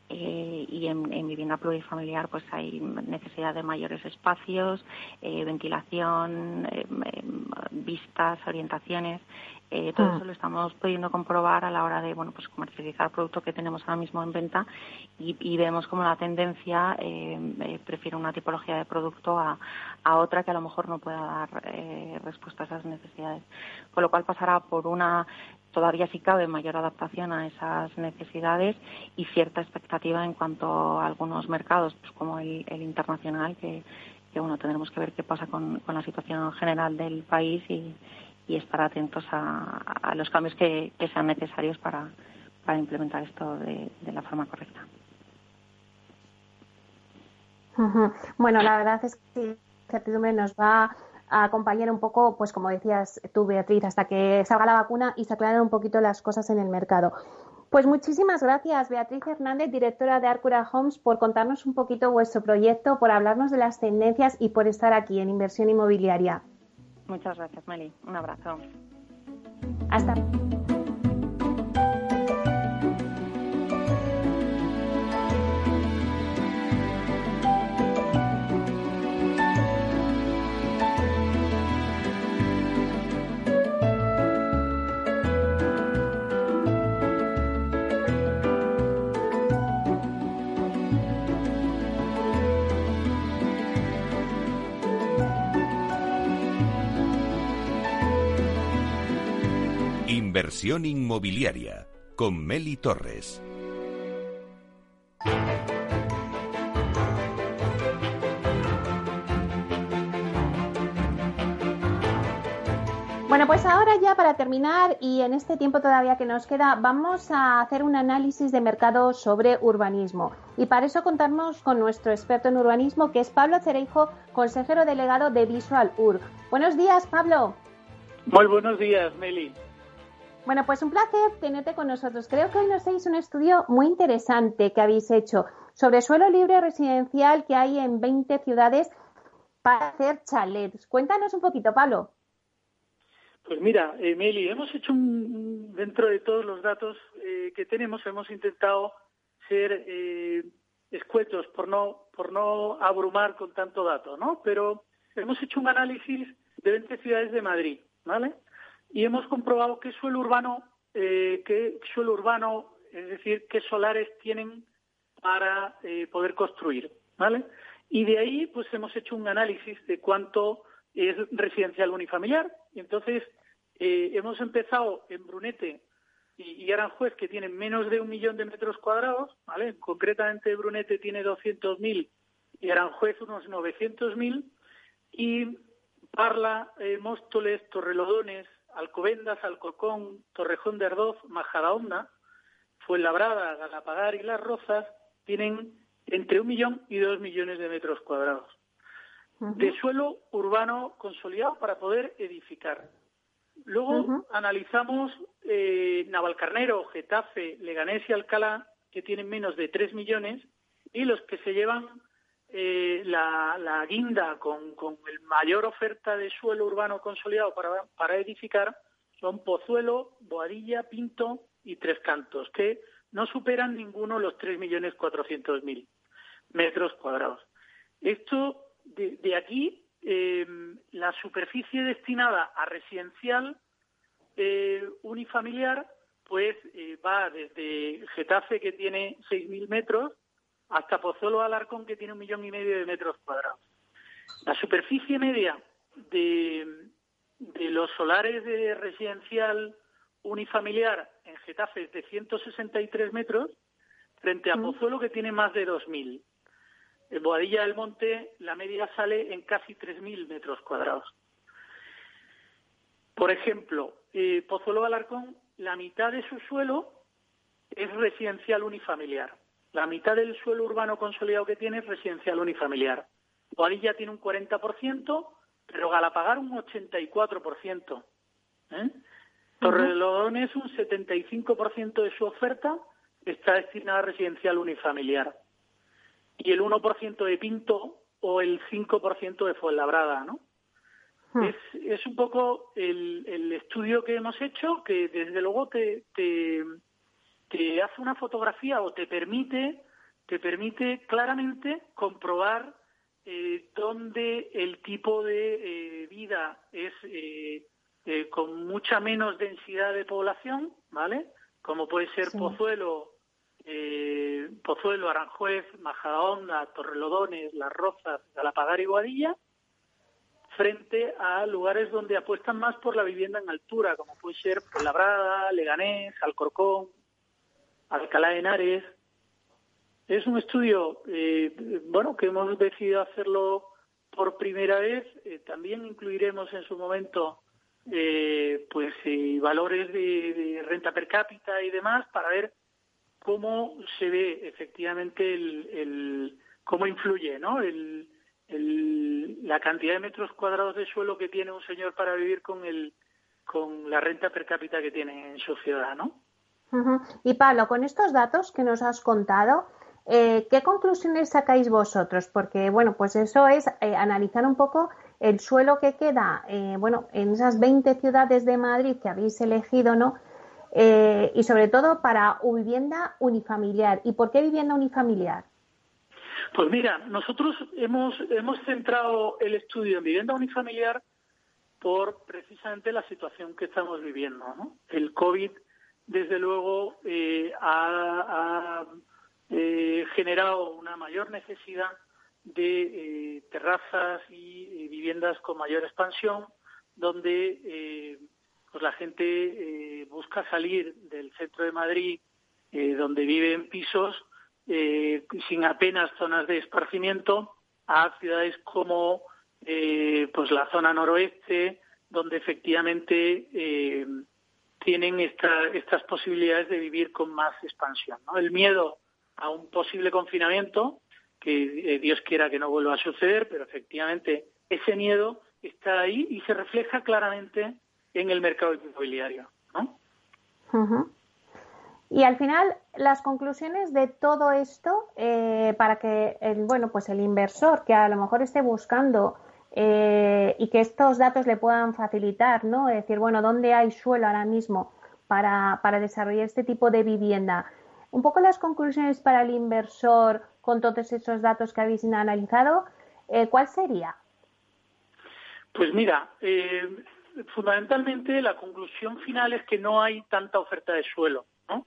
G: eh, y en, en, vivienda plurifamiliar pues hay necesidad de mayores espacios, ventilación, eh, vistas, orientaciones eh, todo ah. eso lo estamos pudiendo comprobar a la hora de bueno pues comercializar el producto que tenemos ahora mismo en venta y, vemos como la tendencia eh, eh, prefiere una tipología de producto a, a, otra que a lo mejor no pueda dar eh, respuesta a esas necesidades. Con lo cual pasará por una todavía si cabe mayor adaptación a esas necesidades y cierta expectativa en cuanto a algunos mercados pues como el, el internacional que, que bueno tendremos que ver qué pasa con, con la situación general del país y y estar atentos a, los cambios que, sean necesarios para, implementar esto de, la forma correcta.
C: Bueno, la verdad es que la incertidumbre nos va a acompañar un poco, pues como decías tú, Beatriz, hasta que salga la vacuna y se aclaren un poquito las cosas en el mercado. Pues muchísimas gracias, Beatriz Hernández, directora de Arcura Homes, por contarnos un poquito vuestro proyecto, por hablarnos de las tendencias y por estar aquí en Inversión Inmobiliaria.
G: Muchas gracias, Meli. Un abrazo.
C: Hasta.
A: Inversión inmobiliaria con Meli Torres.
C: Bueno, pues ahora ya para terminar y en este tiempo todavía que nos queda, vamos a hacer un análisis de mercado sobre urbanismo. Y para eso contamos con nuestro experto en urbanismo, que es Pablo Cereijo, consejero delegado de Visual Ur. Buenos días, Pablo.
H: Muy buenos días, Meli.
C: Bueno, pues un placer tenerte con nosotros. Creo que hoy nos hacéis un estudio muy interesante que habéis hecho sobre suelo libre residencial que hay en 20 ciudades para hacer chalets. Cuéntanos un poquito, Pablo.
H: Pues mira, Emily, hemos hecho un, dentro de todos los datos eh, que tenemos, hemos intentado ser eh, escuetos por no, por no abrumar con tanto dato, ¿no? Pero hemos hecho un análisis de 20 ciudades de Madrid, ¿vale? Y hemos comprobado qué suelo urbano, eh, qué suelo urbano, es decir, qué solares tienen para eh, poder construir, ¿vale? Y de ahí, pues hemos hecho un análisis de cuánto es residencial unifamiliar. Y entonces eh, hemos empezado en Brunete y, Aranjuez, que tienen menos de un millón de metros cuadrados, ¿vale? Concretamente Brunete tiene 200.000 y Aranjuez unos 900.000. Y Parla, eh, Móstoles, Torrelodones, Alcobendas, Alcorcón, Torrejón de Ardoz, Majadahonda, Fuenlabrada, Galapagar y Las Rozas tienen entre un millón y dos millones de metros cuadrados de suelo urbano consolidado para poder edificar. Luego analizamos eh, Navalcarnero, Getafe, Leganés y Alcalá, que tienen menos de 3 millones, y los que se llevan eh, la, guinda con, con el mayor oferta de suelo urbano consolidado para, para edificar son Pozuelo, Boadilla, Pinto y Tres Cantos, que no superan ninguno los 3.400.000 metros cuadrados. Esto de, aquí, eh, la superficie destinada a residencial eh, unifamiliar, pues eh, va desde Getafe, que tiene 6.000 metros, hasta Pozuelo Alarcón, que tiene un millón y medio de metros cuadrados. La superficie media de, de los solares de residencial unifamiliar en Getafe es de 163 metros, frente a Pozuelo, que tiene más de 2.000. En Boadilla del Monte la media sale en casi 3.000 metros cuadrados. Por ejemplo, eh, Pozuelo Alarcón, la mitad de su suelo es residencial unifamiliar. La mitad del suelo urbano consolidado que tiene es residencial unifamiliar. Boadilla tiene un 40%, pero Galapagar un 84%. ¿eh? Torrelodones un 75% de su oferta está destinada a residencial unifamiliar y el 1% de Pinto o el 5% de Fuenlabrada, ¿no? Hmm. Es, es un poco el, el, estudio que hemos hecho que desde luego te, te, te, hace una fotografía o te permite, te permite claramente comprobar eh, dónde el tipo de eh, vida es eh, eh, con mucha menos densidad de población, ¿vale? Como puede ser Pozuelo eh, Pozuelo, Aranjuez, Majadahonda, Torrelodones, Las Rozas, Galapagar y Guadilla, frente a lugares donde apuestan más por la vivienda en altura, como puede ser Labrada, Leganés, Alcorcón, Alcalá de Henares. Es un estudio, eh, bueno, que hemos decidido hacerlo por primera vez. Eh, también incluiremos en su momento, eh, pues, valores de renta per cápita y demás para ver cómo se ve efectivamente el, cómo influye ¿no? El, la cantidad de metros cuadrados de suelo que tiene un señor para vivir con el con la renta per cápita que tiene en su ciudad, ¿no?
C: Y Pablo, con estos datos que nos has contado, eh, ¿qué conclusiones sacáis vosotros? Porque, bueno, pues eso es eh, analizar un poco el suelo que queda, eh, bueno, en esas 20 ciudades de Madrid que habéis elegido, ¿no? Eh, y sobre todo para vivienda unifamiliar. ¿Y por qué vivienda unifamiliar?
H: Pues mira, nosotros hemos, hemos centrado el estudio en vivienda unifamiliar por precisamente la situación que estamos viviendo. El COVID, desde luego, eh, ha, eh, generado una mayor necesidad de terrazas y viviendas con mayor expansión, donde pues la gente eh, busca salir del centro de Madrid, eh, donde vive en pisos, eh, sin apenas zonas de esparcimiento, a ciudades como pues la zona noroeste, donde efectivamente tienen estas posibilidades de vivir con más expansión. ¿no? El miedo a un posible confinamiento, que Dios quiera que no vuelva a suceder, pero efectivamente ese miedo está ahí y se refleja claramente en el mercado inmobiliario.
C: Y al final, las conclusiones de todo esto, eh, para que el, bueno, pues el inversor que a lo mejor esté buscando eh, y que estos datos le puedan facilitar, ¿no? Es decir, bueno, ¿dónde hay suelo ahora mismo para, para desarrollar este tipo de vivienda? Un poco las conclusiones para el inversor con todos esos datos que habéis analizado, eh, ¿cuál sería?
H: Pues mira, eh, fundamentalmente la conclusión final es que no hay tanta oferta de suelo. ¿no?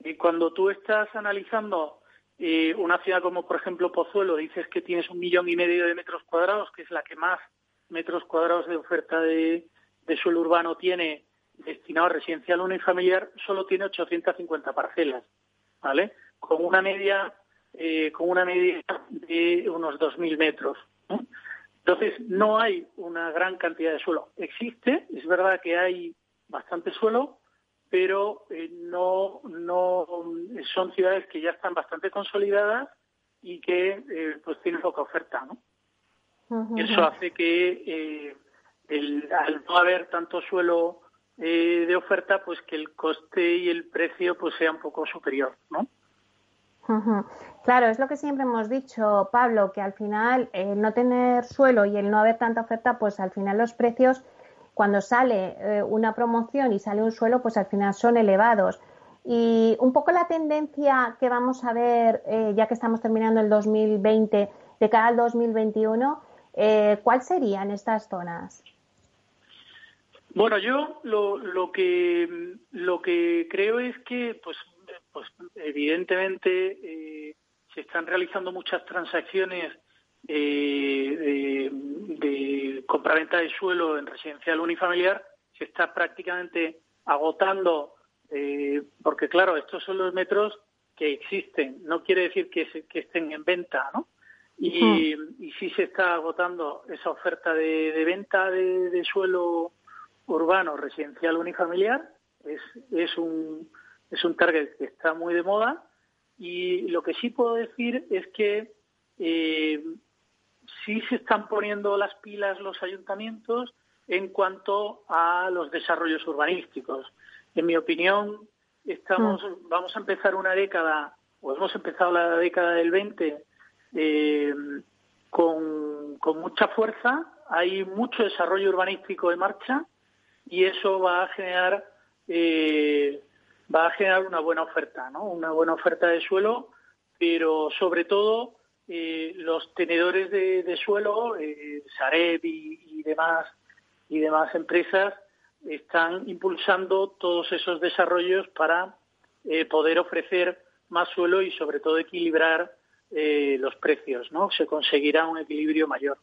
H: Y cuando tú estás analizando eh, una ciudad como, por ejemplo, Pozuelo, dices que tienes un millón y medio de metros cuadrados, que es la que más metros cuadrados de oferta de, suelo urbano tiene destinado a residencial unifamiliar, solo tiene 850 parcelas, ¿vale? Con una media, eh, con una media de unos 2.000 metros. Entonces, no hay una gran cantidad de suelo. Existe, es verdad que hay bastante suelo, pero eh, no, no son ciudades que ya están bastante consolidadas y que eh, pues tienen poca oferta, ¿no? Eso hace que eh, el, al no haber tanto suelo de oferta, pues que el coste y el precio pues sea un poco superior, ¿no?
C: Claro, es lo que siempre hemos dicho, Pablo, que al final el no tener suelo y el no haber tanta oferta, pues al final los precios, cuando sale eh, una promoción y sale un suelo, pues al final son elevados. Y un poco la tendencia que vamos a ver, eh, ya que estamos terminando el 2020, de cara al 2021, eh, ¿cuál serían estas zonas?
H: Bueno, yo lo, lo que lo que creo es que, pues, pues evidentemente eh, se están realizando muchas transacciones eh, de, compraventa de suelo en residencial unifamiliar, se está prácticamente agotando, eh, porque claro, estos son los metros que existen, no quiere decir que, estén en venta, ¿no? Y, y, sí se está agotando esa oferta de, venta de, suelo urbano residencial unifamiliar, es, es, un, es un target que está muy de moda. Y lo que sí puedo decir es que eh, sí se están poniendo las pilas los ayuntamientos en cuanto a los desarrollos urbanísticos. En mi opinión, estamos, mm. vamos a empezar una década, o hemos empezado la década del 20 eh, con, con mucha fuerza, hay mucho desarrollo urbanístico en marcha y eso va a generar eh, va a generar una buena oferta, ¿no? Una buena oferta de suelo, pero sobre todo eh, los tenedores de, suelo, eh, Sareb y, demás y demás empresas están impulsando todos esos desarrollos para eh, poder ofrecer más suelo y sobre todo equilibrar eh, los precios, ¿no? Se conseguirá un equilibrio mayor.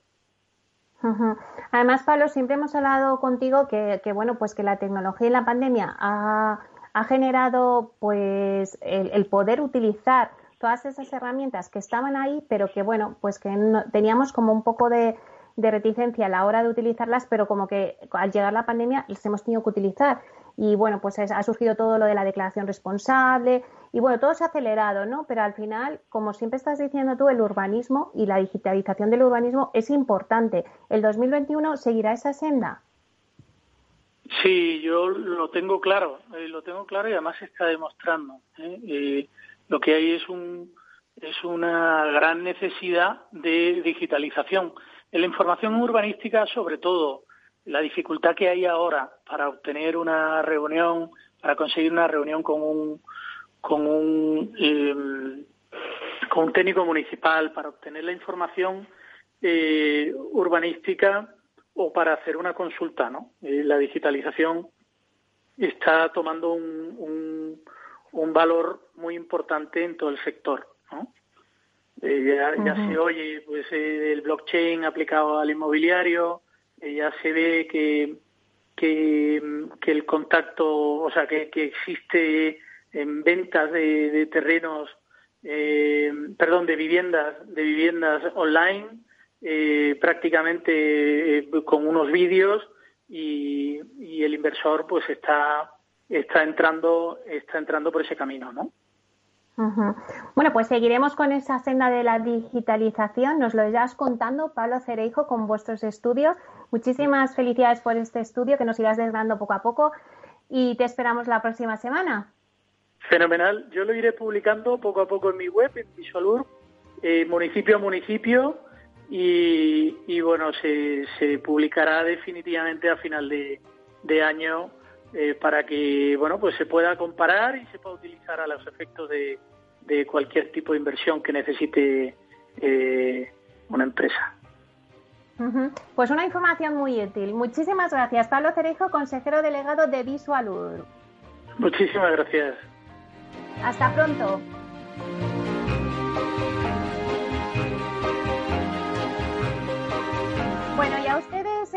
C: Además, Pablo, siempre hemos hablado contigo que, que, bueno, pues que la tecnología y la pandemia ha ha generado pues el, poder utilizar todas esas herramientas que estaban ahí, pero que bueno, pues que teníamos como un poco de, reticencia a la hora de utilizarlas, pero como que al llegar la pandemia las hemos tenido que utilizar. Y bueno, pues ha surgido todo lo de la declaración responsable y bueno, todo se ha acelerado, ¿no? Pero al final, como siempre estás diciendo tú, el urbanismo y la digitalización del urbanismo es importante. ¿El 2021 seguirá esa senda?
H: Sí, yo lo tengo claro, eh, lo tengo claro y además se está demostrando. ¿eh? Eh, lo que hay es un es una gran necesidad de digitalización. En la información urbanística, sobre todo, la dificultad que hay ahora para obtener una reunión, para conseguir una reunión con un con un em, con un técnico municipal, para obtener la información urbanística o para hacer una consulta, ¿no? Eh, la digitalización está tomando un, un, valor muy importante en todo el sector, ¿no? Eh, ya, se oye pues eh, el blockchain aplicado al inmobiliario, ya se ve que, que, el contacto, o sea, que, existe en ventas de, terrenos, eh, perdón, de viviendas, de viviendas online, eh, prácticamente eh, con unos vídeos y, y, el inversor pues está está entrando está entrando por ese camino, ¿no?
C: Bueno, pues seguiremos con esa senda de la digitalización. Nos lo estás contando, Pablo Cereijo, con vuestros estudios. Muchísimas felicidades por este estudio que nos irás desgranando poco a poco y te esperamos la próxima semana.
H: Fenomenal. Yo lo iré publicando poco a poco en mi web, en Visualur, eh, municipio a municipio y, bueno, se, publicará definitivamente a final de, año eh, para que bueno pues se pueda comparar y se pueda utilizar a los efectos de, cualquier tipo de inversión que necesite eh, una empresa.
C: Pues una información muy útil. Muchísimas gracias, Pablo Cerejo, consejero delegado de Visualur.
H: Muchísimas gracias.
C: Hasta pronto.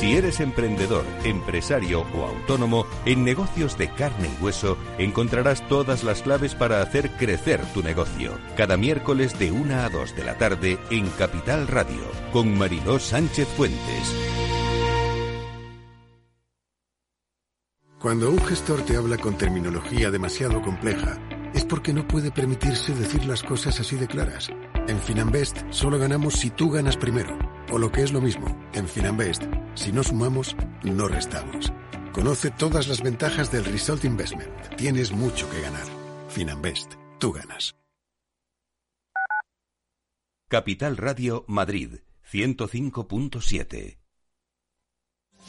A: Si eres emprendedor, empresario o autónomo, en negocios de carne y hueso encontrarás todas las claves para hacer crecer tu negocio. Cada miércoles de 1 a 2 de la tarde en Capital Radio, con Mariló Sánchez Fuentes.
I: Cuando un gestor te habla con terminología demasiado compleja, es porque no puede permitirse decir las cosas así de claras. En Finanbest solo ganamos si tú ganas primero. O lo que es lo mismo, en Finanbest, si no sumamos, no restamos. Conoce todas las ventajas del Result Investment. Tienes mucho que ganar. Finanbest, tú ganas.
A: Capital Radio Madrid, 105.7.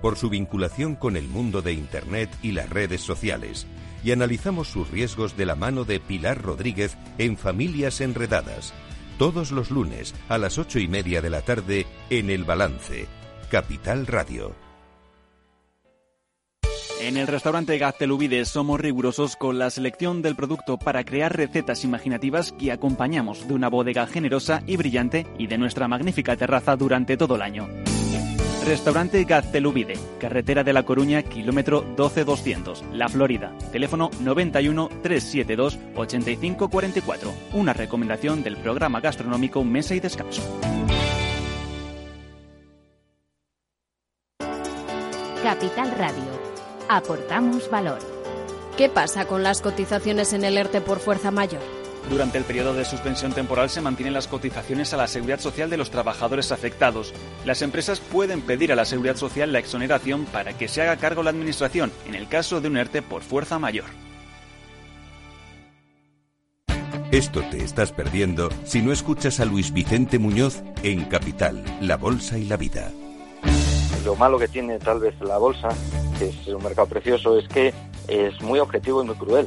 A: por su vinculación con el mundo de Internet y las redes sociales, y analizamos sus riesgos de la mano de Pilar Rodríguez en Familias Enredadas, todos los lunes a las ocho y media de la tarde en El Balance, Capital Radio.
F: En el restaurante Gaztelubides somos rigurosos con la selección del producto para crear recetas imaginativas que acompañamos de una bodega generosa y brillante y de nuestra magnífica terraza durante todo el año. Restaurante Gaztelubide, carretera de La Coruña, kilómetro 12200, La Florida. Teléfono 91 372 8544. Una recomendación del programa gastronómico Mesa y Descanso.
B: Capital Radio. Aportamos valor.
J: ¿Qué pasa con las cotizaciones en el ERTE por fuerza mayor?
F: Durante el periodo de suspensión temporal se mantienen las cotizaciones a la seguridad social de los trabajadores afectados. Las empresas pueden pedir a la seguridad social la exoneración para que se haga cargo la administración en el caso de un ERTE por fuerza mayor.
A: Esto te estás perdiendo si no escuchas a Luis Vicente Muñoz en Capital, La Bolsa y la Vida.
K: Lo malo que tiene tal vez la bolsa que es un mercado precioso, es que es muy objetivo y muy cruel.